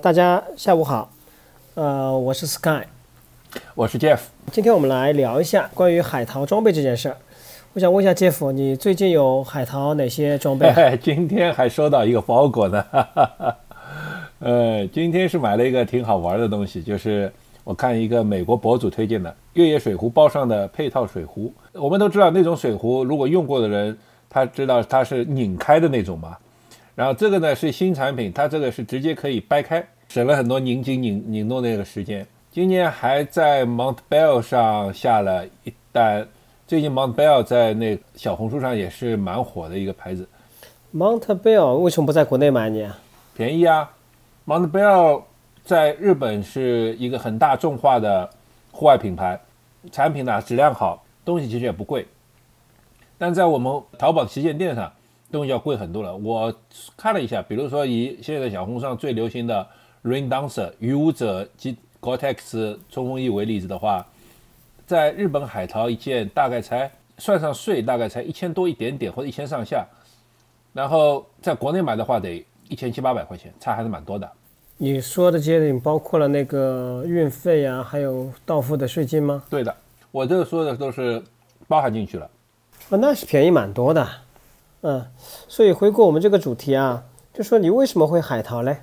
大家下午好，呃，我是 Sky，我是 Jeff。今天我们来聊一下关于海淘装备这件事儿。我想问一下 Jeff，你最近有海淘哪些装备？今天还收到一个包裹呢。呃，今天是买了一个挺好玩的东西，就是我看一个美国博主推荐的越野水壶包上的配套水壶。我们都知道那种水壶，如果用过的人，他知道它是拧开的那种嘛。然后这个呢是新产品，它这个是直接可以掰开，省了很多拧紧拧拧弄那个时间。今年还在 Montbell 上下了一单，最近 Montbell 在那小红书上也是蛮火的一个牌子。Montbell 为什么不在国内买呢？便宜啊！Montbell 在日本是一个很大众化的户外品牌，产品呢质量好，东西其实也不贵，但在我们淘宝旗舰店上。东西要贵很多了。我看了一下，比如说以现在小红书上最流行的 Rain Dancer 雨舞者及 Gore-Tex 冲锋衣为例子的话，在日本海淘一件大概才算上税，大概才一千多一点点或者一千上下。然后在国内买的话得一千七八百块钱，差还是蛮多的。你说的这些包括了那个运费啊，还有到付的税金吗？对的，我这个说的都是包含进去了。啊，那是便宜蛮多的。嗯，所以回顾我们这个主题啊，就说你为什么会海淘嘞？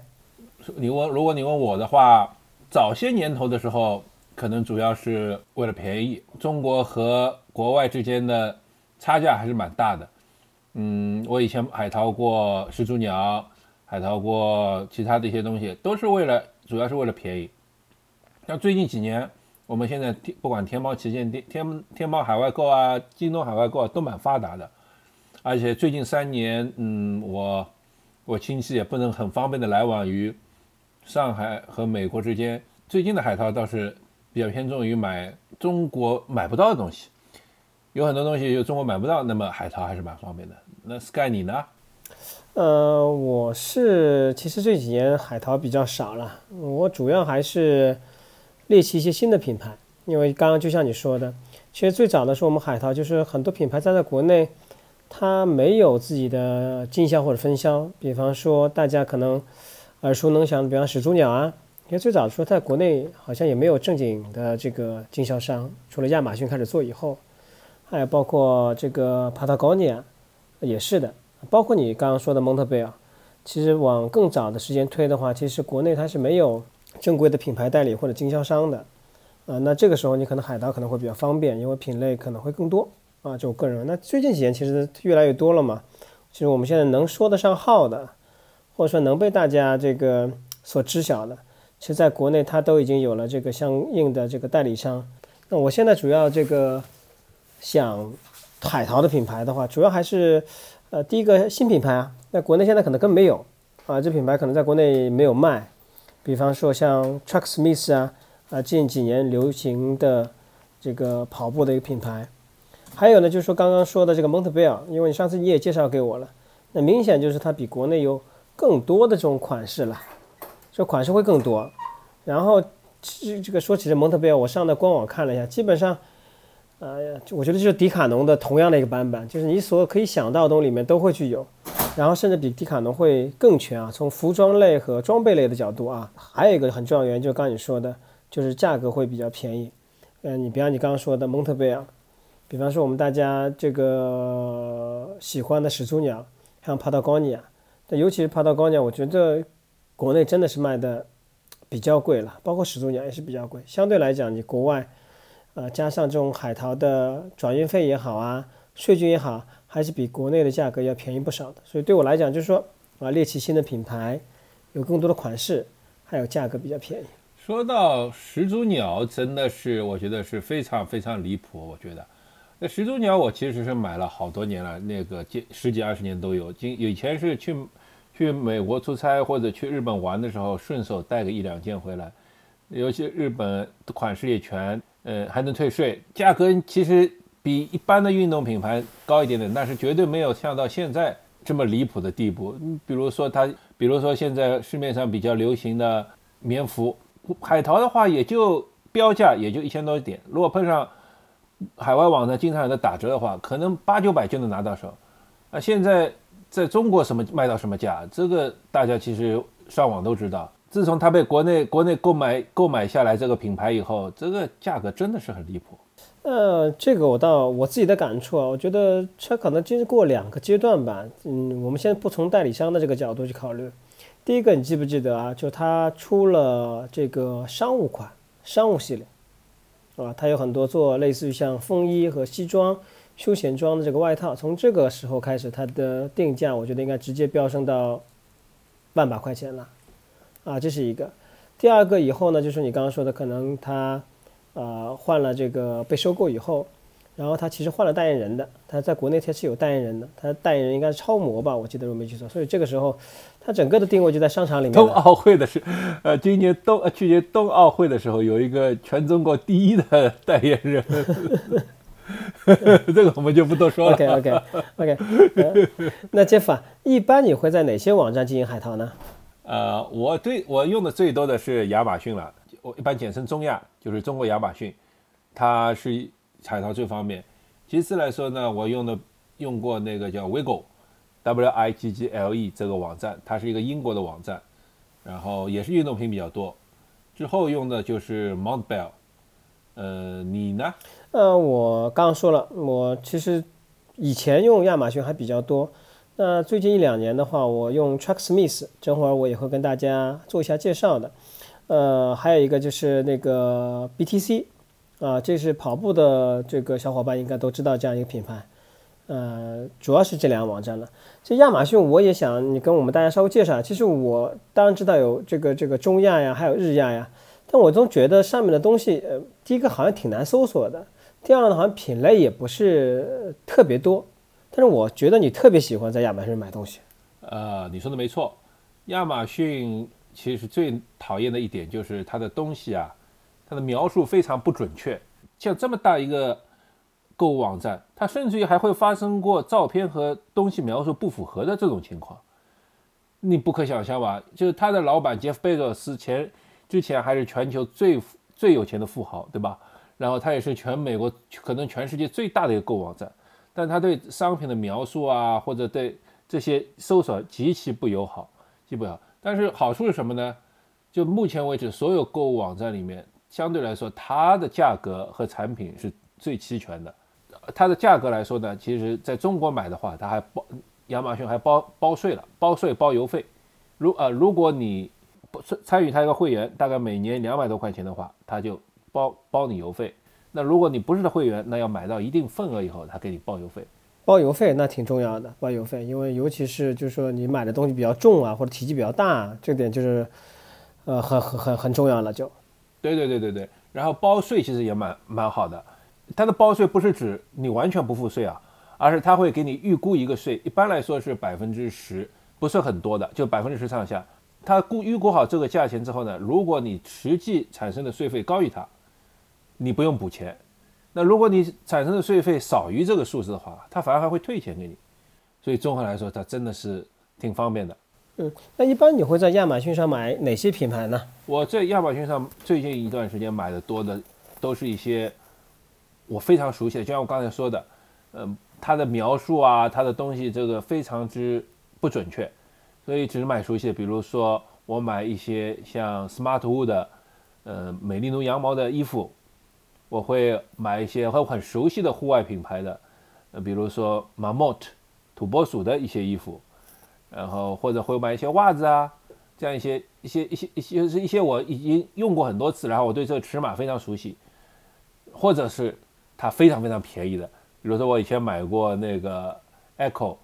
你问，如果你问我的话，早些年头的时候，可能主要是为了便宜。中国和国外之间的差价还是蛮大的。嗯，我以前海淘过始祖鸟，海淘过其他的一些东西，都是为了，主要是为了便宜。像最近几年，我们现在天不管天猫旗舰店、天天猫海外购啊、京东海外购啊，都蛮发达的。而且最近三年，嗯，我我亲戚也不能很方便的来往于上海和美国之间。最近的海淘倒是比较偏重于买中国买不到的东西，有很多东西就中国买不到，那么海淘还是蛮方便的。那 Sky 你呢？呃，我是其实这几年海淘比较少了，我主要还是猎奇一些新的品牌，因为刚刚就像你说的，其实最早的时候我们海淘就是很多品牌站在国内。它没有自己的经销或者分销，比方说大家可能耳熟能详的，比方始祖鸟啊，因为最早的时候在国内好像也没有正经的这个经销商，除了亚马逊开始做以后，还有包括这个 Patagonia 也是的，包括你刚刚说的蒙特贝尔，其实往更早的时间推的话，其实国内它是没有正规的品牌代理或者经销商的，啊，那这个时候你可能海淘可能会比较方便，因为品类可能会更多。啊，就我个人，那最近几年其实越来越多了嘛。其实我们现在能说得上号的，或者说能被大家这个所知晓的，其实在国内它都已经有了这个相应的这个代理商。那我现在主要这个想海淘的品牌的话，主要还是呃第一个新品牌啊，在国内现在可能根本没有啊，这品牌可能在国内没有卖。比方说像 Tracksmith 啊，啊近几年流行的这个跑步的一个品牌。还有呢，就是说刚刚说的这个蒙特贝尔，因为你上次你也介绍给我了，那明显就是它比国内有更多的这种款式了，这款式会更多。然后这这个说起这蒙特贝尔，我上的官网看了一下，基本上，呃，我觉得就是迪卡侬的同样的一个版本，就是你所可以想到的东西里面都会去有，然后甚至比迪卡侬会更全啊。从服装类和装备类的角度啊，还有一个很重要原因，就是刚你说的，就是价格会比较便宜。嗯，你比方你刚刚说的蒙特贝尔。比方说，我们大家这个喜欢的始祖鸟，像帕达高尼亚，但尤其是帕达高尼亚，我觉得国内真的是卖的比较贵了，包括始祖鸟也是比较贵。相对来讲，你国外，呃，加上这种海淘的转运费也好啊，税金也好，还是比国内的价格要便宜不少的。所以对我来讲，就是说啊，猎奇新的品牌，有更多的款式，还有价格比较便宜。说到始祖鸟，真的是我觉得是非常非常离谱，我觉得。那始祖鸟我其实是买了好多年了，那个几十几二十年都有。今以前是去去美国出差或者去日本玩的时候，顺手带个一两件回来。尤其日本款式也全，呃，还能退税，价格其实比一般的运动品牌高一点点，但是绝对没有像到现在这么离谱的地步。比如说它，比如说现在市面上比较流行的棉服，海淘的话也就标价也就一千多一点，如果碰上。海外网站经常有的打折的话，可能八九百就能拿到手。啊，现在在中国什么卖到什么价，这个大家其实上网都知道。自从它被国内国内购买购买下来这个品牌以后，这个价格真的是很离谱。呃，这个我倒我自己的感触啊，我觉得车可能经过两个阶段吧。嗯，我们先不从代理商的这个角度去考虑。第一个，你记不记得啊？就它出了这个商务款、商务系列，啊，它有很多做类似于像风衣和西装、休闲装的这个外套。从这个时候开始，它的定价我觉得应该直接飙升到万把块钱了。啊，这是一个。第二个以后呢，就是你刚刚说的，可能它。呃，换了这个被收购以后，然后他其实换了代言人的，他在国内他是有代言人的，他代言人应该是超模吧，我记得我没记错，所以这个时候他整个的定位就在商场里面。冬奥会的是，呃，今年冬呃去年冬奥会的时候有一个全中国第一的代言人，这个我们就不多说了。OK OK OK，那 Jeff 啊，一般你会在哪些网站进行海淘呢？呃，我对我用的最多的是亚马逊了。我一般简称中亚，就是中国亚马逊，它是彩陶最方便。其次来说呢，我用的用过那个叫 Wiggle，W I G G L E 这个网站，它是一个英国的网站，然后也是运动品比较多。之后用的就是 Montbell，呃，你呢？呃，我刚刚说了，我其实以前用亚马逊还比较多。那最近一两年的话，我用 Tracksmith，这会儿我也会跟大家做一下介绍的。呃，还有一个就是那个 BTC，啊，这是跑步的这个小伙伴应该都知道这样一个品牌，呃，主要是这两个网站了。这亚马逊我也想你跟我们大家稍微介绍。其实我当然知道有这个这个中亚呀，还有日亚呀，但我总觉得上面的东西，呃，第一个好像挺难搜索的，第二呢好像品类也不是特别多。但是我觉得你特别喜欢在亚马逊买东西。呃，你说的没错，亚马逊。其实最讨厌的一点就是它的东西啊，它的描述非常不准确。像这么大一个购物网站，它甚至于还会发生过照片和东西描述不符合的这种情况，你不可想象吧？就是他的老板杰夫贝佐斯前之前还是全球最最有钱的富豪，对吧？然后他也是全美国可能全世界最大的一个购物网站，但他对商品的描述啊，或者对这些搜索极其不友好，极不好。但是好处是什么呢？就目前为止，所有购物网站里面，相对来说，它的价格和产品是最齐全的。它的价格来说呢，其实在中国买的话，它还包亚马逊还包包税了，包税包邮费。如呃，如果你不参与它一个会员，大概每年两百多块钱的话，它就包包你邮费。那如果你不是会员，那要买到一定份额以后，它给你包邮费。包邮费那挺重要的，包邮费，因为尤其是就是说你买的东西比较重啊，或者体积比较大，这点就是，呃，很很很很重要了。就，对对对对对。然后包税其实也蛮蛮好的，它的包税不是指你完全不付税啊，而是他会给你预估一个税，一般来说是百分之十，不是很多的，就百分之十上下。他估预估好这个价钱之后呢，如果你实际产生的税费高于它，你不用补钱。那如果你产生的税费少于这个数字的话，他反而还会退钱给你，所以综合来说，它真的是挺方便的。嗯，那一般你会在亚马逊上买哪些品牌呢？我在亚马逊上最近一段时间买的多的，都是一些我非常熟悉的，就像我刚才说的，嗯，它的描述啊，它的东西这个非常之不准确，所以只是买熟悉的。比如说我买一些像 Smartwool 的，呃，美利奴羊毛的衣服。我会买一些和很熟悉的户外品牌的，呃，比如说 Mammoth 土拨鼠的一些衣服，然后或者会买一些袜子啊，这样一些一些一些一些是一些我已经用过很多次，然后我对这个尺码非常熟悉，或者是它非常非常便宜的，比如说我以前买过那个 Echo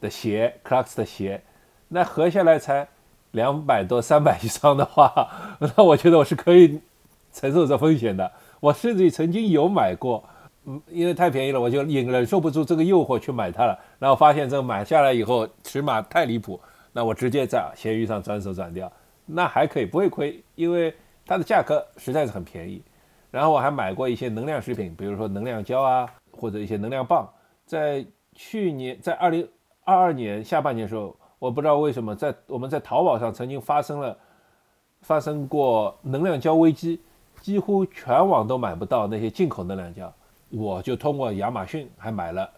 的鞋，Clarks 的鞋，那合下来才两百多三百一双的话，那我觉得我是可以承受这风险的。我甚至曾经有买过，嗯，因为太便宜了，我就忍忍受不住这个诱惑去买它了。然后发现这个买下来以后尺码太离谱，那我直接在闲鱼上转手转掉，那还可以不会亏，因为它的价格实在是很便宜。然后我还买过一些能量食品，比如说能量胶啊，或者一些能量棒。在去年，在二零二二年下半年的时候，我不知道为什么在我们在淘宝上曾经发生了发生过能量胶危机。几乎全网都买不到那些进口能量胶，我就通过亚马逊还买了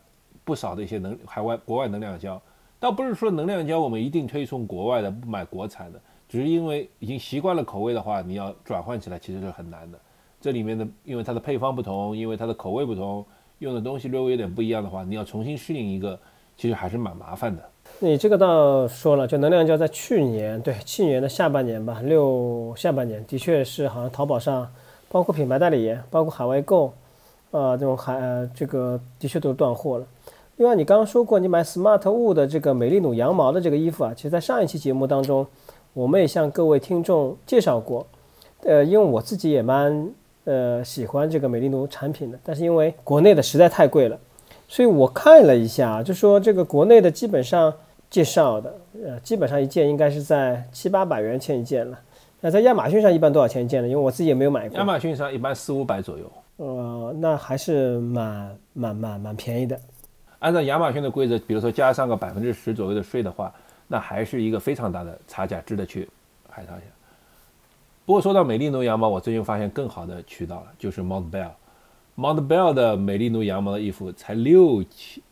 不少的一些能海外国外能量胶。倒不是说能量胶我们一定推崇国外的，不买国产的，只是因为已经习惯了口味的话，你要转换起来其实是很难的。这里面的因为它的配方不同，因为它的口味不同，用的东西略微有点不一样的话，你要重新适应一个，其实还是蛮麻烦的。你这个倒说了，就能量胶在去年，对去年的下半年吧，六下半年的确是好像淘宝上，包括品牌代理，包括海外购，呃，这种还呃这个的确都断货了。另外，你刚刚说过你买 Smart Wool 的这个美丽奴羊毛的这个衣服啊，其实在上一期节目当中，我们也向各位听众介绍过。呃，因为我自己也蛮呃喜欢这个美丽奴产品的，但是因为国内的实在太贵了，所以我看了一下，就说这个国内的基本上。介绍的，呃，基本上一件应该是在七八百元钱一件了。那在亚马逊上一般多少钱一件呢？因为我自己也没有买过。亚马逊上一般四五百左右。呃，那还是蛮蛮蛮蛮便宜的。按照亚马逊的规则，比如说加上个百分之十左右的税的话，那还是一个非常大的差价，值得去海淘一下。不过说到美丽奴羊毛，我最近发现更好的渠道了，就是 Montbell。Montbell 的美丽奴羊毛的衣服才六千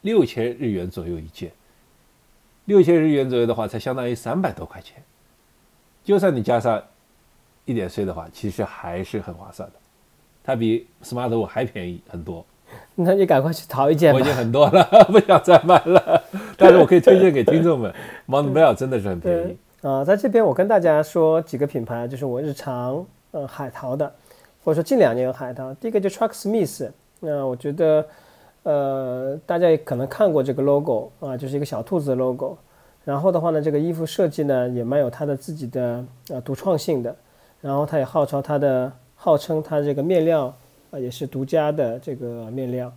六千日元左右一件。六千日元左右的话，才相当于三百多块钱。就算你加上一点税的话，其实还是很划算的。它比 Smart Wool 还便宜很多。那你赶快去淘一件吧。我已经很多了，不想再买了。但是我可以推荐给听众们，Montbell 真的是很便宜。啊，在这边我跟大家说几个品牌，就是我日常呃海淘的，或者说近两年有海淘。第一个就 Truck Smith，那我觉得。呃，大家也可能看过这个 logo 啊，就是一个小兔子的 logo。然后的话呢，这个衣服设计呢也蛮有它的自己的呃独创性的。然后它也号召它的号称它这个面料啊也是独家的这个面料。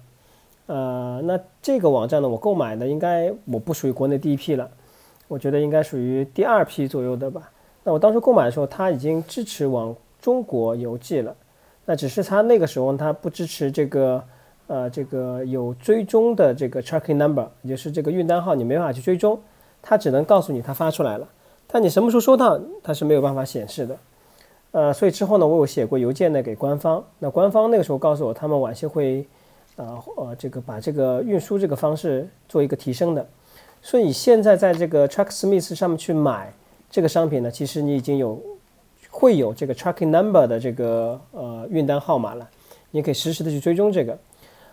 呃，那这个网站呢，我购买的应该我不属于国内第一批了，我觉得应该属于第二批左右的吧。那我当时购买的时候，它已经支持往中国邮寄了，那只是它那个时候它不支持这个。呃，这个有追踪的这个 tracking number，也就是这个运单号，你没办法去追踪，它只能告诉你它发出来了，但你什么时候收到，它是没有办法显示的。呃，所以之后呢，我有写过邮件呢给官方，那官方那个时候告诉我，他们晚些会，呃呃，这个把这个运输这个方式做一个提升的。所以你现在在这个 Tracksmith 上面去买这个商品呢，其实你已经有会有这个 tracking number 的这个呃运单号码了，你可以实时的去追踪这个。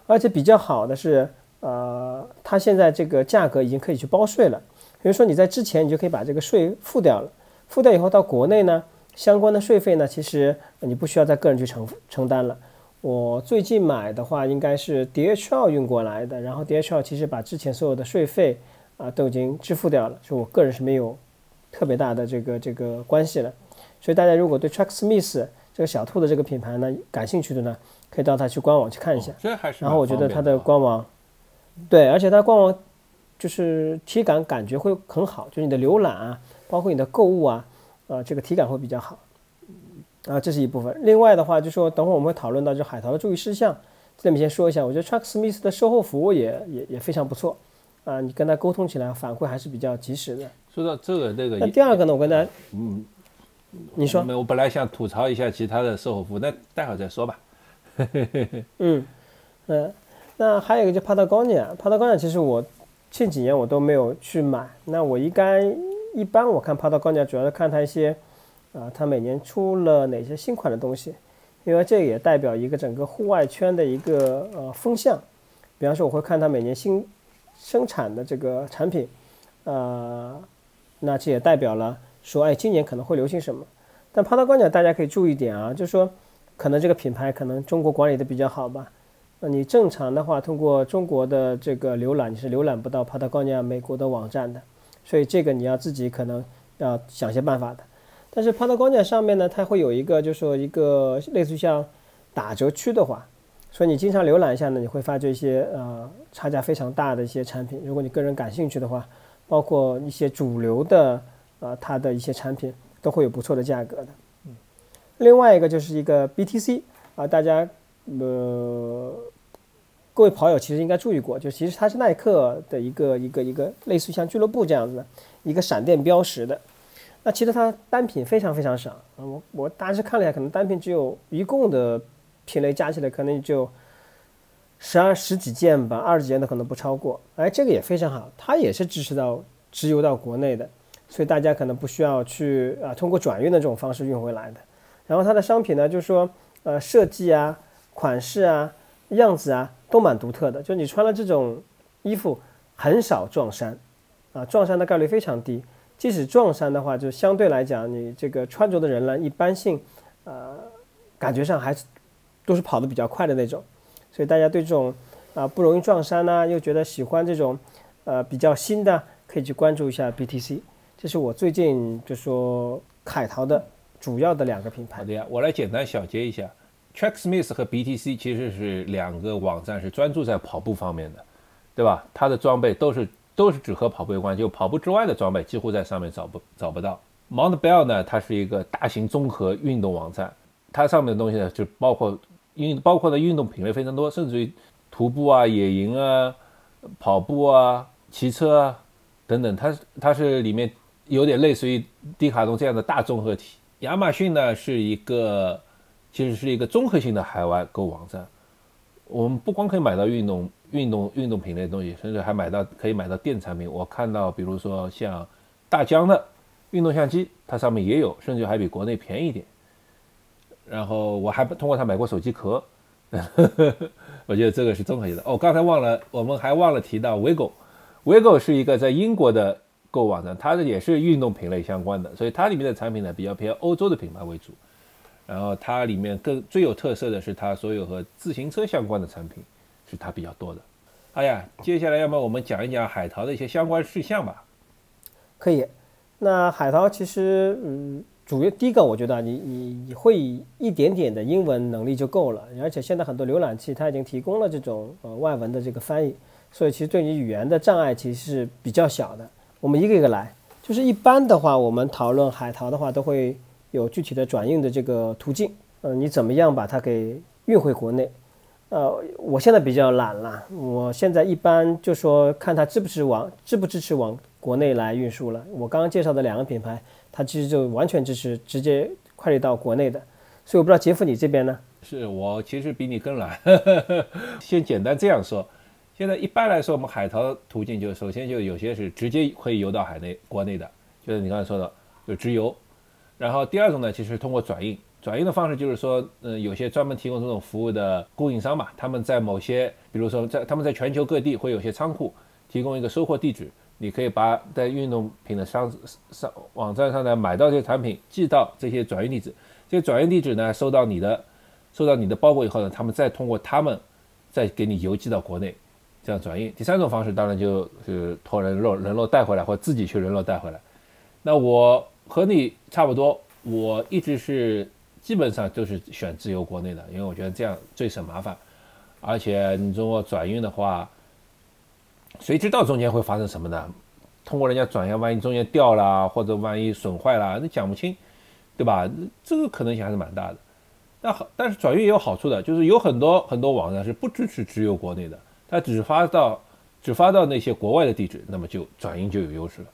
而且比较好的是，呃，它现在这个价格已经可以去包税了。比如说你在之前，你就可以把这个税付掉了。付掉以后到国内呢，相关的税费呢，其实你不需要再个人去承承担了。我最近买的话，应该是 DHL 运过来的，然后 DHL 其实把之前所有的税费啊都已经支付掉了，所以我个人是没有特别大的这个这个关系了。所以大家如果对 Tracksmith 这个小兔的这个品牌呢感兴趣的呢，可以到它去官网去看一下，然后我觉得它的官网，对，而且它官网就是体感感觉会很好，就是你的浏览啊，包括你的购物啊，呃，这个体感会比较好，啊，这是一部分。另外的话，就说等会我们会讨论到就海淘的注意事项，这里面先说一下，我觉得 Tracksmith 的售后服务也也也非常不错，啊，你跟他沟通起来反馈还是比较及时的。说到这个这个，那第二个呢，我跟大家，嗯，你说，我本来想吐槽一下其他的售后服务，那待会儿再说吧。嗯，嗯，那还有一个就 Patagonia，Patagonia 其实我近几年我都没有去买。那我应该一般我看 Patagonia 主要是看它一些，啊，它每年出了哪些新款的东西，因为这也代表一个整个户外圈的一个呃风向。比方说我会看它每年新生产的这个产品，呃，那这也代表了说，哎，今年可能会流行什么。但 Patagonia 大家可以注意点啊，就是说。可能这个品牌可能中国管理的比较好吧，那你正常的话，通过中国的这个浏览，你是浏览不到 Patagonia 美国的网站的，所以这个你要自己可能要想些办法的。但是 Patagonia 上面呢，它会有一个，就是说一个类似于像打折区的话，所以你经常浏览一下呢，你会发觉一些呃差价非常大的一些产品。如果你个人感兴趣的话，包括一些主流的呃它的一些产品都会有不错的价格的。嗯另外一个就是一个 BTC 啊，大家呃各位跑友其实应该注意过，就其实它是耐克的一个一个一个类似于像俱乐部这样子的一个闪电标识的。那其实它单品非常非常少，我我大致看了一下，可能单品只有一共的品类加起来可能就十二十几件吧，二十几件的可能不超过。哎，这个也非常好，它也是支持到直邮到国内的。所以大家可能不需要去啊通过转运的这种方式运回来的。然后它的商品呢，就是说呃设计啊、款式啊、样子啊都蛮独特的，就你穿了这种衣服很少撞衫，啊撞衫的概率非常低。即使撞衫的话，就相对来讲，你这个穿着的人呢，一般性，呃，感觉上还是都是跑得比较快的那种。所以大家对这种啊不容易撞衫呢，又觉得喜欢这种呃比较新的，可以去关注一下 BTC。这是我最近就说海淘的主要的两个品牌。好的呀，我来简单小结一下，Tracksmith 和 BTC 其实是两个网站，是专注在跑步方面的，对吧？它的装备都是。都是只和跑步有关，就跑步之外的装备几乎在上面找不找不到。Mountbell 呢，它是一个大型综合运动网站，它上面的东西呢就包括运包括的运动品类非常多，甚至于徒步啊、野营啊、跑步啊、骑车啊等等，它它是里面有点类似于迪卡侬这样的大综合体。亚马逊呢是一个其实是一个综合性的海外购物网站，我们不光可以买到运动。运动运动品类的东西，甚至还买到可以买到电子产品。我看到，比如说像大疆的运动相机，它上面也有，甚至还比国内便宜一点。然后我还通过它买过手机壳，我觉得这个是综合性的。哦，刚才忘了，我们还忘了提到 Vigo，Vigo 是一个在英国的购物网站，它的也是运动品类相关的，所以它里面的产品呢比较偏欧洲的品牌为主。然后它里面更最有特色的是它所有和自行车相关的产品。是它比较多的。哎呀，接下来要么我们讲一讲海淘的一些相关事项吧。可以。那海淘其实，嗯，主要第一个，我觉得你你你会一点点的英文能力就够了。而且现在很多浏览器它已经提供了这种呃外文的这个翻译，所以其实对你语言的障碍其实是比较小的。我们一个一个来。就是一般的话，我们讨论海淘的话，都会有具体的转运的这个途径。嗯，你怎么样把它给运回国内？呃，我现在比较懒了。我现在一般就说看它支不支往支不支持往国内来运输了。我刚刚介绍的两个品牌，它其实就完全支持直接快递到国内的。所以我不知道杰夫你这边呢？是我其实比你更懒。先简单这样说，现在一般来说，我们海淘途径就首先就有些是直接可以邮到海内国内的，就是你刚才说的就直邮。然后第二种呢，其实通过转运。转运的方式就是说，嗯，有些专门提供这种服务的供应商嘛，他们在某些，比如说在他们在全球各地会有些仓库提供一个收货地址，你可以把在运动品的商商网站上呢买到这些产品，寄到这些转运地址。这些转运地址呢，收到你的收到你的包裹以后呢，他们再通过他们再给你邮寄到国内，这样转运。第三种方式当然就是托人肉人肉带回来，或自己去人肉带回来。那我和你差不多，我一直是。基本上都是选自由国内的，因为我觉得这样最省麻烦，而且你如果转运的话，谁知道中间会发生什么呢？通过人家转运，万一中间掉了，或者万一损坏了，那讲不清，对吧？这个可能性还是蛮大的。那好，但是转运也有好处的，就是有很多很多网站是不支持只有国内的，它只发到只发到那些国外的地址，那么就转运就有优势了。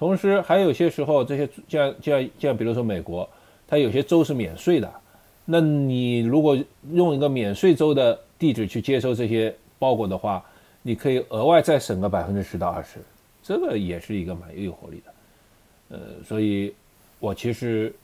同时，还有些时候这些像像像比如说美国。它有些州是免税的，那你如果用一个免税州的地址去接收这些包裹的话，你可以额外再省个百分之十到二十，这个也是一个蛮有诱惑力的。呃，所以我其实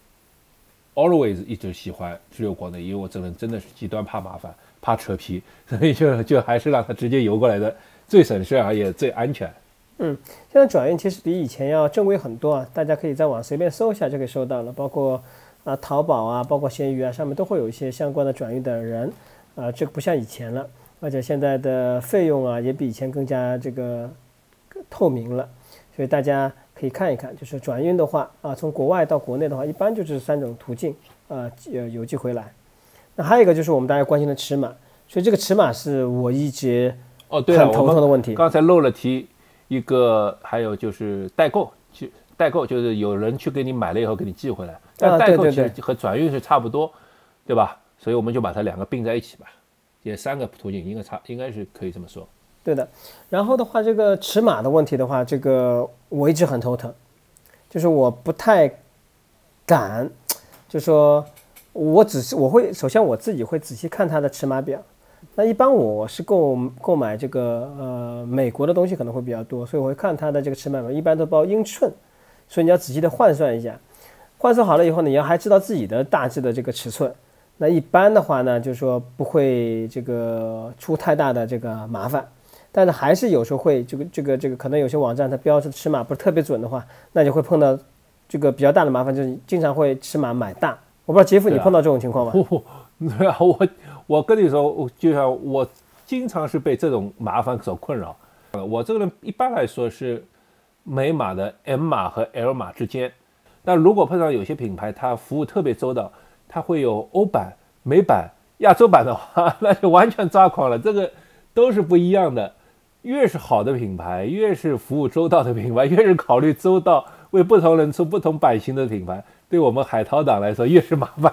always 一直喜欢只有国内，因为我这人真的是极端怕麻烦、怕扯皮，所以就就还是让他直接邮过来的最省事啊也最安全。嗯，现在转运其实比以前要正规很多啊，大家可以在网随便搜一下就可以搜到了，包括。啊，淘宝啊，包括闲鱼啊，上面都会有一些相关的转运的人，啊，这个不像以前了，而且现在的费用啊，也比以前更加这个透明了，所以大家可以看一看，就是转运的话，啊，从国外到国内的话，一般就是三种途径，啊，呃，邮寄回来。那还有一个就是我们大家关心的尺码，所以这个尺码是我一直哦，对了，头疼的问题。刚才漏了提一个，还有就是代购，去代购就是有人去给你买了以后给你寄回来。但代购其实和转运是差不多，对吧？所以我们就把它两个并在一起吧，也三个途径应该差，应该是可以这么说。对的。然后的话，这个尺码的问题的话，这个我一直很头疼，就是我不太敢，就说我只是我会首先我自己会仔细看它的尺码表。那一般我是购购买这个呃美国的东西可能会比较多，所以我会看它的这个尺码表，一般都包英寸。所以你要仔细的换算一下。换算好了以后呢，你要还知道自己的大致的这个尺寸。那一般的话呢，就是说不会这个出太大的这个麻烦。但是还是有时候会这个这个这个，可能有些网站它标的尺码不是特别准的话，那就会碰到这个比较大的麻烦，就是经常会尺码买大。我不知道杰夫你碰到这种情况吗？对啊，我我跟你说，我就像我经常是被这种麻烦所困扰。我这个人一般来说是美码的 M 码和 L 码之间，但如果碰到有些品牌它服务特别周到，它会有欧版、美版、亚洲版的话，那就完全抓狂了。这个都是不一样的。越是好的品牌，越是服务周到的品牌，越是考虑周到，为不同人出不同版型的品牌，对我们海淘党来说越是麻烦。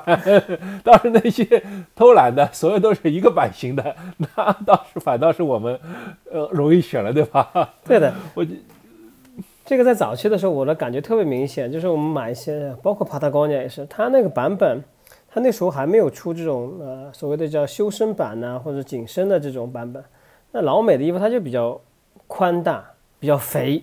倒是那些偷懒的，所有都是一个版型的，那倒是反倒是我们，呃，容易选了，对吧？对的，我这个在早期的时候，我的感觉特别明显，就是我们买一些，包括帕塔高尼也是，它那个版本，它那时候还没有出这种呃所谓的叫修身版呐，或者紧身的这种版本。那老美的衣服它就比较宽大，比较肥，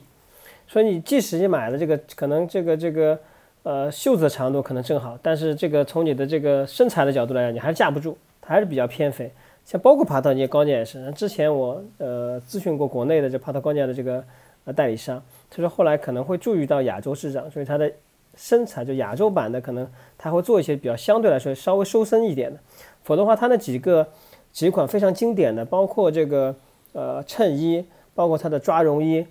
所以你即使你买了这个，可能这个这个呃袖子的长度可能正好，但是这个从你的这个身材的角度来讲，你还是架不住，它还是比较偏肥。像包括帕特尼高尼也是，之前我呃咨询过国内的这帕特高尼的这个呃代理商，他说后来可能会注意到亚洲市场，所以它的身材就亚洲版的可能他会做一些比较相对来说稍微收身一点的，否则的话它那几个。几款非常经典的，包括这个呃衬衣，包括它的抓绒衣，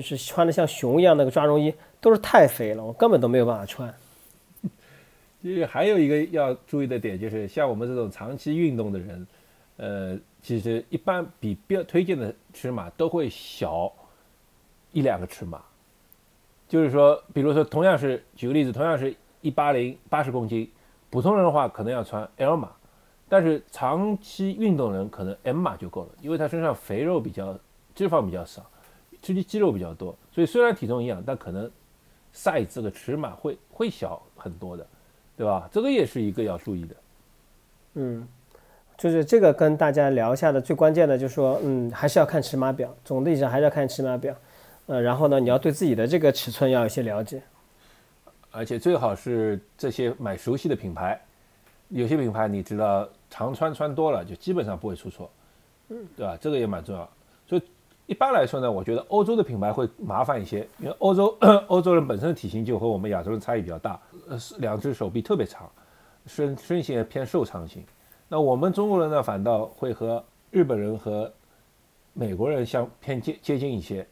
是穿的像熊一样那个抓绒衣，都是太肥了，我根本都没有办法穿。其实还有一个要注意的点，就是像我们这种长期运动的人，呃，其实一般比标推荐的尺码都会小一两个尺码。就是说，比如说同样是举个例子，同样是一八零八十公斤，普通人的话可能要穿 L 码。但是长期运动人可能 M 码就够了，因为他身上肥肉比较，脂肪比较少，吃肌肉比较多，所以虽然体重一样，但可能 size 这个尺码会会小很多的，对吧？这个也是一个要注意的。嗯，就是这个跟大家聊一下的最关键的，就是说，嗯，还是要看尺码表，总体上还是要看尺码表，呃，然后呢，你要对自己的这个尺寸要有些了解，而且最好是这些买熟悉的品牌，有些品牌你知道。常穿穿多了就基本上不会出错，嗯，对吧？这个也蛮重要。一般来说呢，我觉得欧洲的品牌会麻烦一些，因为欧洲 欧洲人本身的体型就和我们亚洲人差异比较大，呃，两只手臂特别长，身身形也偏瘦长型。那我们中国人呢，反倒会和日本人和美国人相偏接接近一些，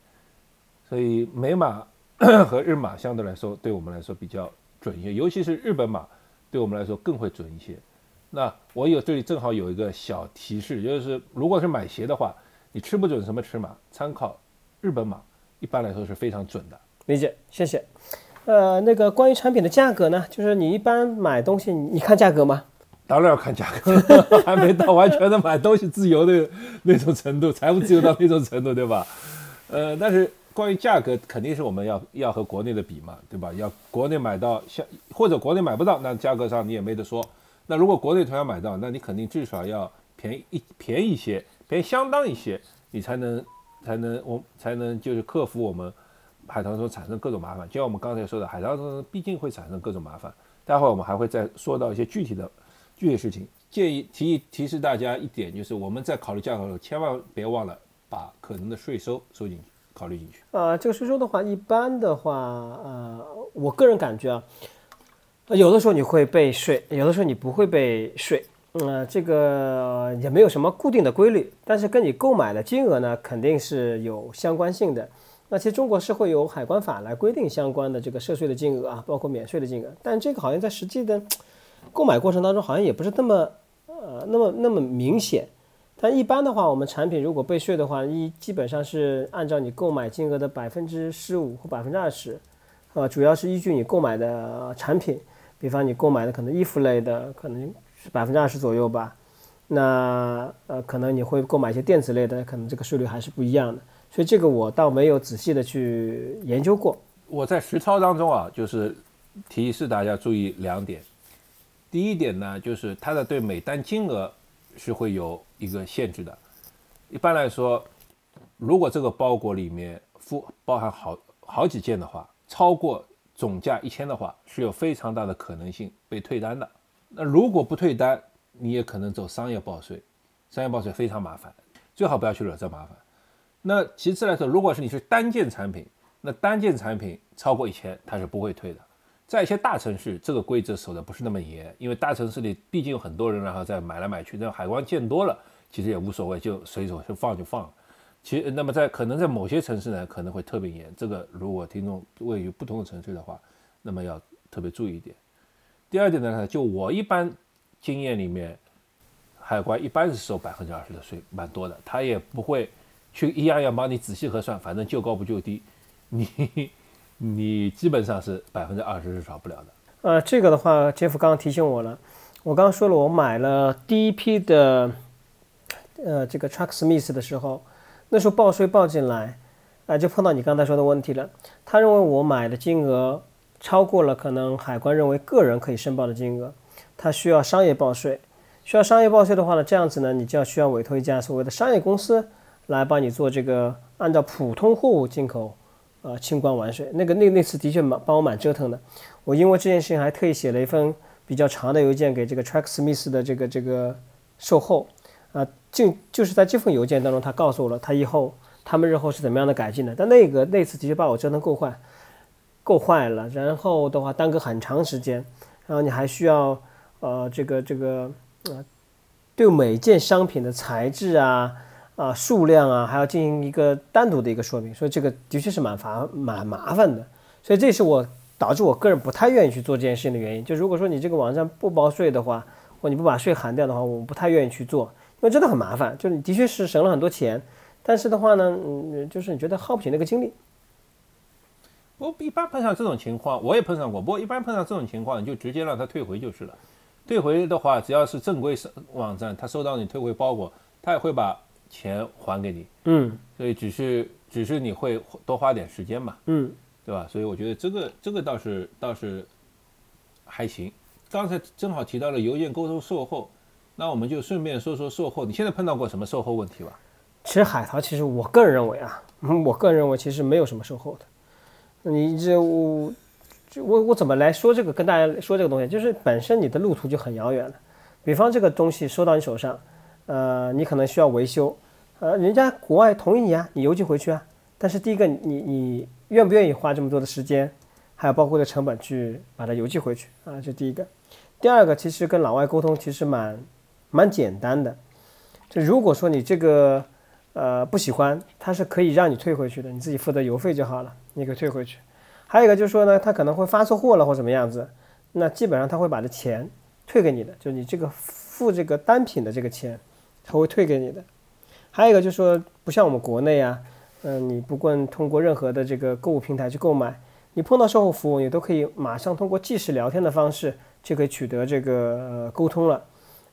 所以美码 和日码相对来说对我们来说比较准一些，尤其是日本码对我们来说更会准一些。那我有这里正好有一个小提示，就是如果是买鞋的话，你吃不准什么尺码，参考日本码，一般来说是非常准的。理解，谢谢。呃，那个关于产品的价格呢，就是你一般买东西，你看价格吗？当然要看价格，还没到完全的买东西自由的 那种程度，财务自由到那种程度，对吧？呃，但是关于价格，肯定是我们要要和国内的比嘛，对吧？要国内买到像或者国内买不到，那价格上你也没得说。那如果国内同样买到，那你肯定至少要便宜一便宜一些，便宜相当一些，你才能才能我才能就是克服我们海棠中产生各种麻烦。就像我们刚才说的，海棠中毕竟会产生各种麻烦。待会儿我们还会再说到一些具体的具体事情。建议提提示大家一点，就是我们在考虑价格的时候，千万别忘了把可能的税收收进去，考虑进去。呃，这个税收的话，一般的话，呃，我个人感觉啊。有的时候你会被税，有的时候你不会被税，呃，这个也没有什么固定的规律，但是跟你购买的金额呢，肯定是有相关性的。那其实中国是会有海关法来规定相关的这个涉税的金额啊，包括免税的金额，但这个好像在实际的购买过程当中，好像也不是那么呃那么那么明显。但一般的话，我们产品如果被税的话，一基本上是按照你购买金额的百分之十五或百分之二十，呃，主要是依据你购买的产品。比方你购买的可能衣服类的，可能百分之二十左右吧。那呃，可能你会购买一些电子类的，可能这个税率还是不一样的。所以这个我倒没有仔细的去研究过。我在实操当中啊，就是提示大家注意两点。第一点呢，就是它的对每单金额是会有一个限制的。一般来说，如果这个包裹里面附包含好好几件的话，超过总价一千的话，是有非常大的可能性被退单的。那如果不退单，你也可能走商业报税，商业报税非常麻烦，最好不要去惹这麻烦。那其次来说，如果是你是单件产品，那单件产品超过一千，它是不会退的。在一些大城市，这个规则守的不是那么严，因为大城市里毕竟有很多人，然后再买来买去，那海关见多了，其实也无所谓，就随手就放就放。其，那么在可能在某些城市呢，可能会特别严。这个如果听众位于不同的城市的话，那么要特别注意一点。第二点呢，就我一般经验里面，海关一般是收百分之二十的税，蛮多的。他也不会去一样样帮你仔细核算，反正就高不就低，你 你基本上是百分之二十是少不了的。呃，这个的话，杰夫刚刚提醒我了，我刚刚说了，我买了第一批的，呃，这个 Tracksmith 的时候。那时候报税报进来，啊，就碰到你刚才说的问题了。他认为我买的金额超过了可能海关认为个人可以申报的金额，他需要商业报税。需要商业报税的话呢，这样子呢，你就要需要委托一家所谓的商业公司来帮你做这个按照普通货物进口，呃，清关完税。那个那那次的确蛮帮我蛮折腾的。我因为这件事情还特意写了一封比较长的邮件给这个 Tracksmith 的这个这个售后。啊，就就是在这份邮件当中，他告诉我了他以后他们日后是怎么样的改进的。但那个那次的确把我折腾够坏，够坏了。然后的话耽搁很长时间，然后你还需要呃这个这个呃对每件商品的材质啊啊数量啊还要进行一个单独的一个说明，所以这个的确是蛮烦蛮麻烦的。所以这是我导致我个人不太愿意去做这件事情的原因。就如果说你这个网站不包税的话，或你不把税含掉的话，我不太愿意去做。因为真的很麻烦，就是你的确是省了很多钱，但是的话呢，嗯，就是你觉得耗不起那个精力。我一般碰上这种情况，我也碰上过。不过一般碰上这种情况，你就直接让他退回就是了。退回的话，只要是正规网站，他收到你退回包裹，他也会把钱还给你。嗯，所以只是只是你会多花点时间嘛。嗯，对吧？所以我觉得这个这个倒是倒是还行。刚才正好提到了邮件沟通售后。那我们就顺便说说售后，你现在碰到过什么售后问题吧？其实海淘，其实我个人认为啊，我个人认为其实没有什么售后的。你这我我我怎么来说这个？跟大家说这个东西，就是本身你的路途就很遥远了。比方这个东西收到你手上，呃，你可能需要维修，呃，人家国外同意你啊，你邮寄回去啊。但是第一个，你你愿不愿意花这么多的时间，还有包括的成本去把它邮寄回去啊？这第一个。第二个，其实跟老外沟通其实蛮。蛮简单的，就如果说你这个呃不喜欢，它是可以让你退回去的，你自己负责邮费就好了，你可以退回去。还有一个就是说呢，他可能会发错货了或怎么样子，那基本上他会把这钱退给你的，就你这个付这个单品的这个钱，他会退给你的。还有一个就是说，不像我们国内啊，嗯，你不管通过任何的这个购物平台去购买，你碰到售后服务，你都可以马上通过即时聊天的方式就可以取得这个沟通了。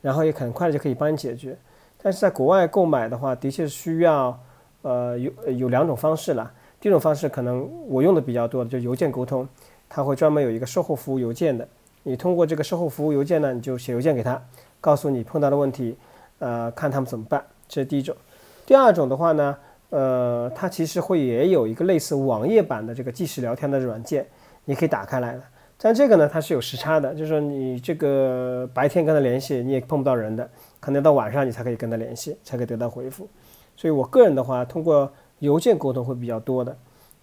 然后也很快就可以帮你解决，但是在国外购买的话，的确是需要，呃，有有两种方式了。第一种方式可能我用的比较多的，就邮件沟通，它会专门有一个售后服务邮件的。你通过这个售后服务邮件呢，你就写邮件给他，告诉你碰到的问题，呃，看他们怎么办。这是第一种。第二种的话呢，呃，它其实会也有一个类似网页版的这个即时聊天的软件，你可以打开来的。但这个呢，它是有时差的，就是说你这个白天跟他联系，你也碰不到人的，可能到晚上你才可以跟他联系，才可以得到回复。所以我个人的话，通过邮件沟通会比较多的。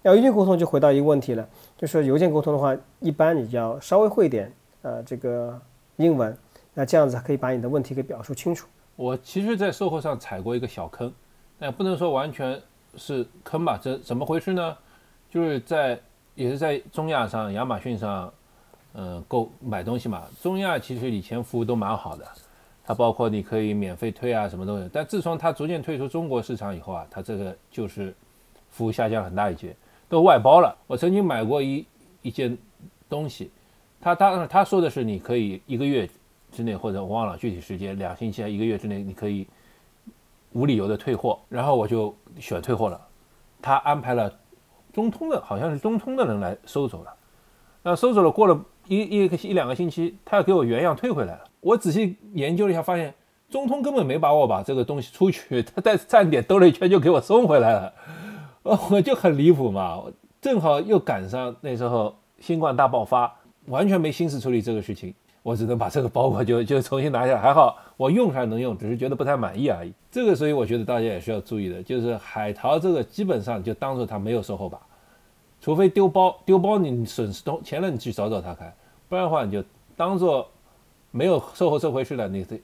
要邮件沟通就回到一个问题了，就是邮件沟通的话，一般你要稍微会点呃这个英文，那这样子可以把你的问题给表述清楚。我其实，在售后上踩过一个小坑，但不能说完全是坑吧？这怎么回事呢？就是在也是在中亚上，亚马逊上。嗯，购买东西嘛，中亚其实以前服务都蛮好的，它包括你可以免费退啊，什么东西。但自从它逐渐退出中国市场以后啊，它这个就是服务下降很大一截，都外包了。我曾经买过一一件东西，他当他说的是你可以一个月之内，或者我忘了具体时间，两星期啊一个月之内你可以无理由的退货，然后我就选退货了，他安排了中通的，好像是中通的人来收走了，那收走了过了。一一个一两个星期，他要给我原样退回来了。我仔细研究了一下，发现中通根本没把我把这个东西出去，他在站点兜了一圈就给我送回来了。哦，我就很离谱嘛，正好又赶上那时候新冠大爆发，完全没心思处理这个事情，我只能把这个包裹就就重新拿下来。还好我用还能用，只是觉得不太满意而已。这个所以我觉得大家也需要注意的，就是海淘这个基本上就当做它没有售后吧，除非丢包丢包你损失多钱了，你去找找他看，不然的话你就当做没有售后这回事了。你这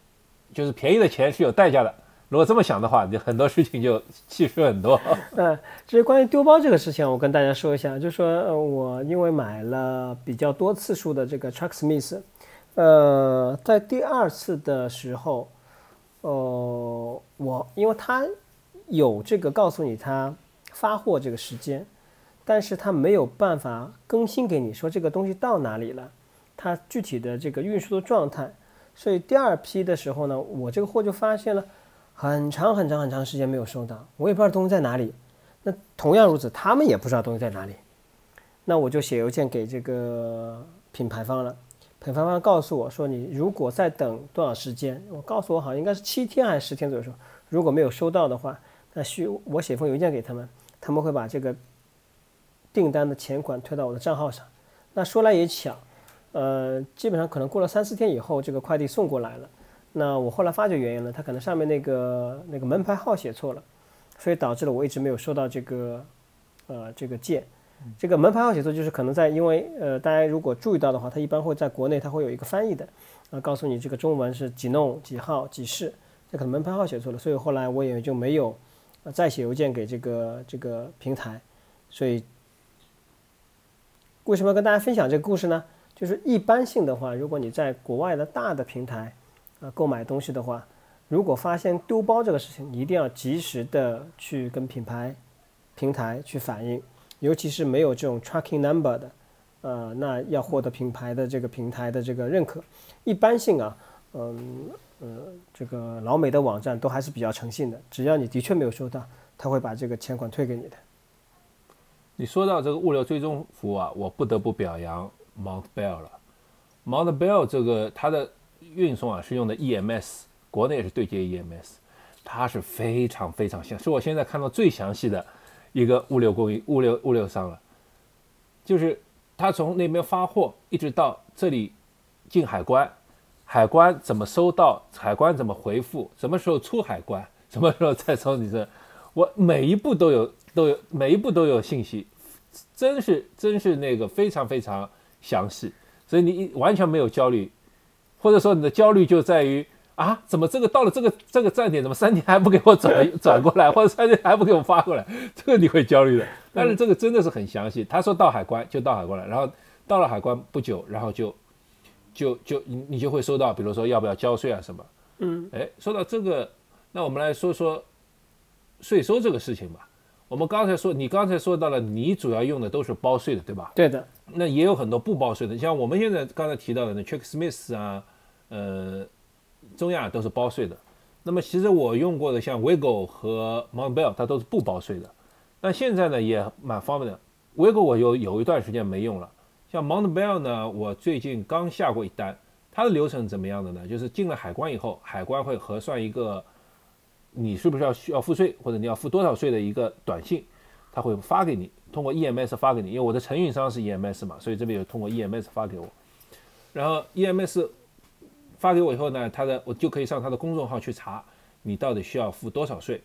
就是便宜的钱是有代价的。如果这么想的话，你很多事情就气势很多。嗯，至于关于丢包这个事情，我跟大家说一下，就是说，呃，我因为买了比较多次数的这个 Tracksmith，呃，在第二次的时候，呃，我因为他有这个告诉你他发货这个时间，但是他没有办法更新给你说这个东西到哪里了，它具体的这个运输的状态，所以第二批的时候呢，我这个货就发现了。很长很长很长时间没有收到，我也不知道东西在哪里。那同样如此，他们也不知道东西在哪里。那我就写邮件给这个品牌方了，品牌方告诉我说，你如果再等多少时间，我告诉我好像应该是七天还是十天左右，说如果没有收到的话，那需我写封邮件给他们，他们会把这个订单的钱款退到我的账号上。那说来也巧，呃，基本上可能过了三四天以后，这个快递送过来了。那我后来发觉原因了，它可能上面那个那个门牌号写错了，所以导致了我一直没有收到这个，呃，这个件。这个门牌号写错就是可能在因为呃，大家如果注意到的话，它一般会在国内它会有一个翻译的，啊，告诉你这个中文是几弄几号几室，这可能门牌号写错了，所以后来我也就没有再写邮件给这个这个平台。所以为什么要跟大家分享这个故事呢？就是一般性的话，如果你在国外的大的平台。啊，购买东西的话，如果发现丢包这个事情，你一定要及时的去跟品牌平台去反映，尤其是没有这种 tracking number 的，呃，那要获得品牌的这个平台的这个认可，一般性啊，嗯呃，这个老美的网站都还是比较诚信的，只要你的确没有收到，他会把这个钱款退给你的。你说到这个物流追踪服务啊，我不得不表扬 Mount Bell 了，Mount Bell 这个它的。运送啊是用的 EMS，国内也是对接 EMS，它是非常非常详，是我现在看到最详细的一个物流供应物流物流商了。就是他从那边发货一直到这里进海关，海关怎么收到，海关怎么回复，什么时候出海关，什么时候再从你这，我每一步都有都有每一步都有信息，真是真是那个非常非常详细，所以你完全没有焦虑。或者说你的焦虑就在于啊，怎么这个到了这个这个站点，怎么三天还不给我转转过来，或者三天还不给我发过来，这个你会焦虑的。但是这个真的是很详细，他说到海关就到海关了，然后到了海关不久，然后就就就你你就会收到，比如说要不要交税啊什么。嗯，哎，说到这个，那我们来说说税收这个事情吧。我们刚才说，你刚才说到了，你主要用的都是包税的，对吧？对的。那也有很多不包税的，像我们现在刚才提到的那，Trick Smith 啊。呃，中亚都是包税的。那么其实我用过的像 Wiggle 和 Montbell，它都是不包税的。但现在呢也蛮方便的。Wiggle 我有有一段时间没用了。像 Montbell 呢，我最近刚下过一单。它的流程怎么样的呢？就是进了海关以后，海关会核算一个你是不是要需要付税，或者你要付多少税的一个短信，他会发给你，通过 EMS 发给你。因为我的承运商是 EMS 嘛，所以这边有通过 EMS 发给我。然后 EMS。发给我以后呢，他的我就可以上他的公众号去查，你到底需要付多少税。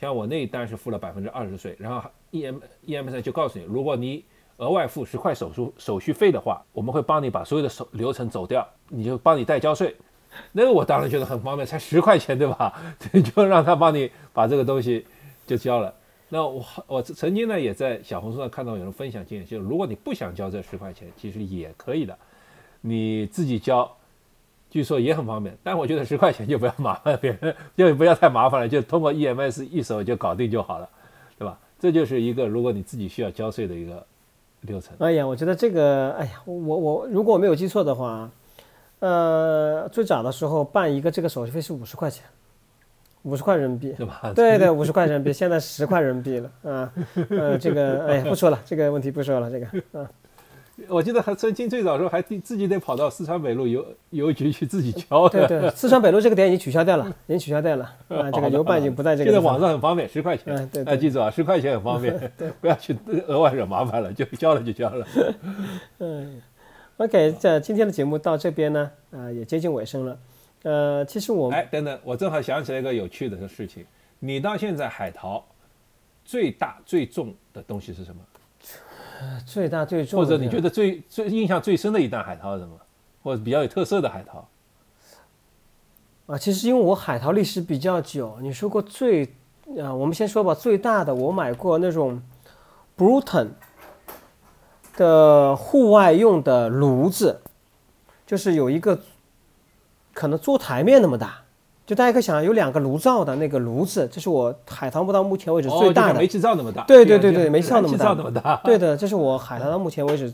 像我那一单是付了百分之二十税，然后 EMEMS 就告诉你，如果你额外付十块手术手续费的话，我们会帮你把所有的手流程走掉，你就帮你代交税。那个我当然觉得很方便，才十块钱对吧？就让他帮你把这个东西就交了。那我我曾经呢也在小红书上看到有人分享经验，就是如果你不想交这十块钱，其实也可以的，你自己交。据说也很方便，但我觉得十块钱就不要麻烦 别人，就不要太麻烦了，就通过 EMS 一手就搞定就好了，对吧？这就是一个如果你自己需要交税的一个流程。哎呀，我觉得这个，哎呀，我我如果我没有记错的话，呃，最早的时候办一个这个手续费是五十块钱，五十块人民币，对吧？对对，五十块人民币，现在十块人民币了啊。呃，这个，哎呀，不说了，这个问题不说了，这个，嗯。我记得还曾经最早时候还自自己得跑到四川北路邮邮局去自己交的。对对，四川北路这个点已经取消掉了，已经取消掉了啊，这个邮办已经不在这个。现在网上很方便，十块钱。嗯，对对哎，记住啊，十块钱很方便，不要去额外惹麻烦了，就交了就交了。嗯，OK，这今天的节目到这边呢，呃，也接近尾声了。呃，其实我哎，等等，我正好想起来一个有趣的事情，你到现在海淘最大最重的东西是什么？最大最重或者你觉得最最印象最深的一单海淘是什么？或者比较有特色的海淘？啊，其实因为我海淘历史比较久，你说过最啊，我们先说吧，最大的我买过那种 Bruton 的户外用的炉子，就是有一个可能桌台面那么大，就大家可以想象有两个炉灶的那个炉子，这是我海棠不到目前为止哦，最大的。煤气灶那么大。对对对对煤气灶那么大么大。对的，这是我海棠到目前为止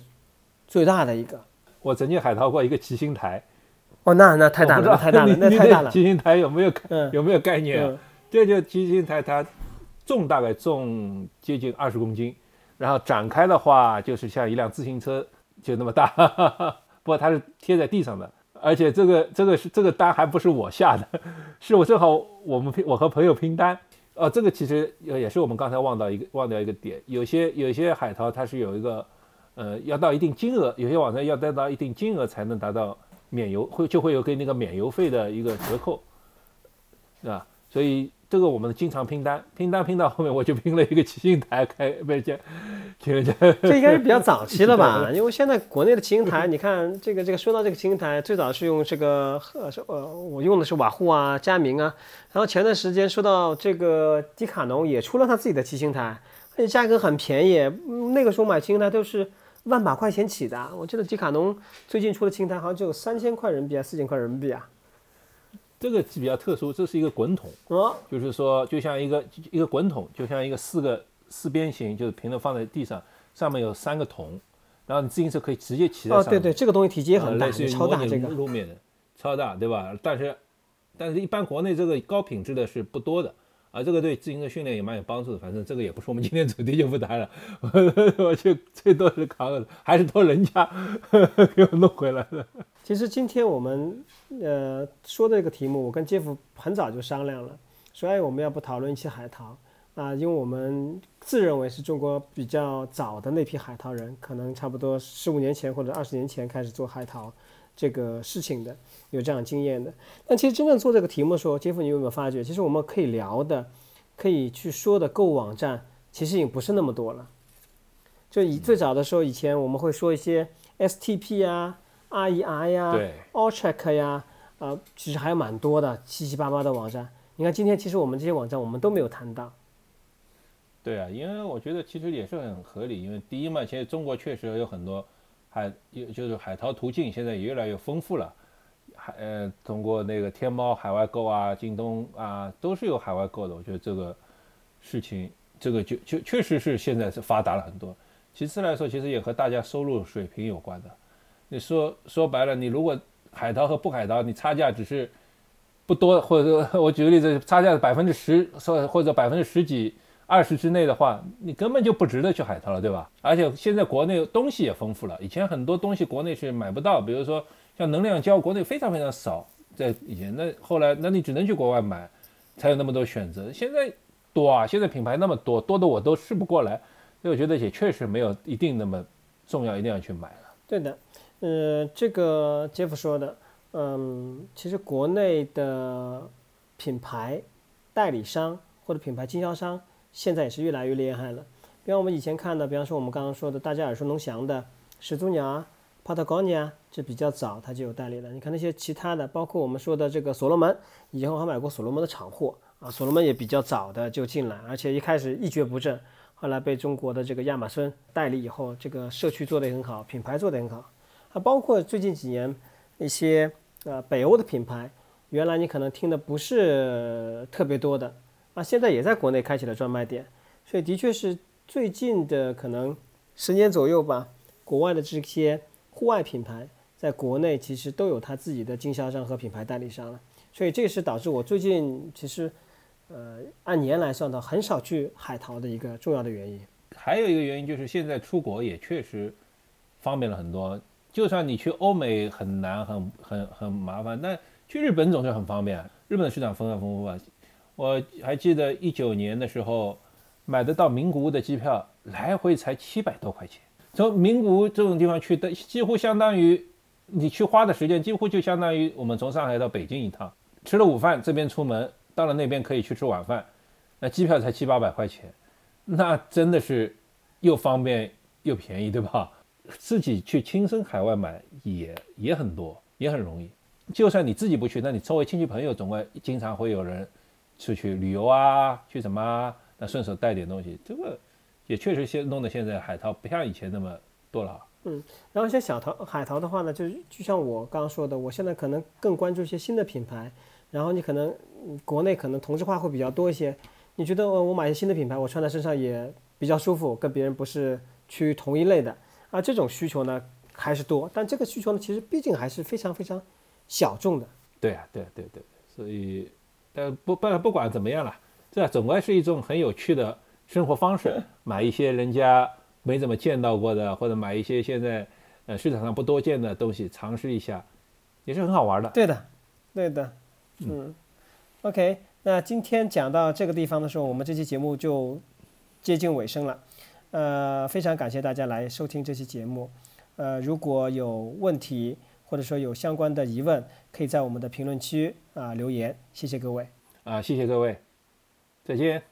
最大的一个。我曾经海淘过一个七星台，哦，那那太大了，太大了，那太大了。七星台有没有嗯有没有概念啊？嗯这就七星台，它重大概重接近二十公斤，然后展开的话就是像一辆自行车就那么大，不过它是贴在地上的，而且这个这个是这个单还不是我下的，是我正好我们拼我和朋友拼单。哦，这个其实也是我们刚才忘到一个忘掉一个点，有些有些海淘它是有一个，呃，要到一定金额，有些网站要达到一定金额才能达到免邮，会就会有给那个免邮费的一个折扣，对吧？所以这个我们经常拼单，拼单拼到后面我就拼了一个七星台，开被人家，请人家这应该是比较早期了吧？因为现在国内的骑行台，你看这个这个说到这个骑行台，最早是用这个呃是呃我用的是瓦户啊、佳明啊，然后前段时间说到这个迪卡侬也出了他自己的骑行台，而且价格很便宜，嗯那个时候买骑行台都是万把块钱起的。我记得迪卡侬最近出的骑行台好像只有三千块人民币啊，四千块人民币啊。这个比较特殊，这是一个滚筒，哦，就是说就像一个一个滚筒，就像一个四个四边形，就是平的放在地上，上面有三个筒，然后你自行车可以直接骑在哦，上面。对对，这个东西体积也很大，呃类似于超大这个。路面的，超大，对吧？但是，但是一般国内这个高品质的是不多的，啊，这个对自行车训练也蛮有帮助的。反正这个也不是我们今天主题，就不谈了。我就最多是扛，还是托人家 给我弄回来的。其实今天我们呃说的这个题目，我跟杰夫很早就商量了，说哎我们要不讨论一期海淘啊、因为我们自认为是中国比较早的那批海淘人，可能差不多十五年前或者二十年前开始做海淘这个事情的，有这样经验的。但其实真正做这个题目的时候，杰夫你有没有发觉，其实我们可以聊的、可以去说的购物网站，其实已经不是那么多了。就以最早的时候，以前我们会说一些 STP 啊、REI 呀、对 Allcheck 呀，呃，其实还有蛮多的七七八八的网站。你看今天其实我们这些网站我们都没有谈到。对啊，因为我觉得其实也是很合理，因为第一嘛，其实中国确实有很多海，有就是海淘途径现在也越来越丰富了，海呃通过那个天猫海外购啊、京东啊都是有海外购的，我觉得这个事情这个就就确实是现在是发达了很多。其次来说，其实也和大家收入水平有关的。你说说白了，你如果海淘和不海淘，你差价只是不多，或者说我举个例子，差价百分之十，或或者百分之十几、二十之内的话，你根本就不值得去海淘了，对吧？而且现在国内东西也丰富了，以前很多东西国内是买不到，比如说像能量胶，国内非常非常少，在以前那后来那你只能去国外买，才有那么多选择。现在多啊，现在品牌那么多，多的我都试不过来，所以我觉得也确实没有一定那么重要，一定要去买了。对的，呃，这个杰夫说的，嗯，其实国内的品牌代理商或者品牌经销商现在也是越来越厉害了。比方我们以前看的，比方说我们刚刚说的大家耳熟能详的始祖鸟啊、Patagonia，这比较早它就有代理了。你看那些其他的，包括我们说的这个所罗门，以前我还买过所罗门的厂货啊，所罗门也比较早的就进来，而且一开始一蹶不振。后来被中国的这个亚马逊代理以后，这个社区做得也很好，品牌做得很好，包括最近几年一些呃北欧的品牌，原来你可能听的不是特别多的，啊，现在也在国内开启了专卖店，所以的确是最近的可能十年左右吧，国外的这些户外品牌在国内其实都有它自己的经销商和品牌代理商了，所以这也是导致我最近其实。呃，按年来算的，很少去海淘的一个重要的原因。还有一个原因就是现在出国也确实方便了很多。就算你去欧美很难、很很很麻烦，但去日本总是很方便。日本的市场非常丰富啊！我还记得一九年的时候，买得到名古屋的机票，来回才七百多块钱。从名古屋这种地方去的，几乎相当于你去花的时间，几乎就相当于我们从上海到北京一趟。吃了午饭，这边出门，到了那边可以去吃晚饭，那机票才七八百块钱，那真的是又方便又便宜，对吧？自己去亲身海外买也也很多，也很容易。就算你自己不去，那你周围亲戚朋友总会经常会有人出去旅游啊，去什么，那顺手带点东西，这个也确实现弄得现在海淘不像以前那么多了。嗯，然后像小淘海淘的话呢，就是就像我刚刚说的，我现在可能更关注一些新的品牌，然后你可能国内可能同质化会比较多一些，你觉得我买一些新的品牌，我穿在身上也比较舒服，跟别人不是趋于同一类的。啊，这种需求呢还是多，但这个需求呢，其实毕竟还是非常非常小众的。对啊，对对对，所以，但不不不管怎么样了，这总归是一种很有趣的生活方式。买一些人家没怎么见到过的，或者买一些现在呃市场上不多见的东西，尝试一下，也是很好玩的。对的，对的，嗯。OK，那今天讲到这个地方的时候，我们这期节目就接近尾声了。呃，非常感谢大家来收听这期节目。呃，如果有问题或者说有相关的疑问，可以在我们的评论区啊留言。谢谢各位。啊，谢谢各位，再见。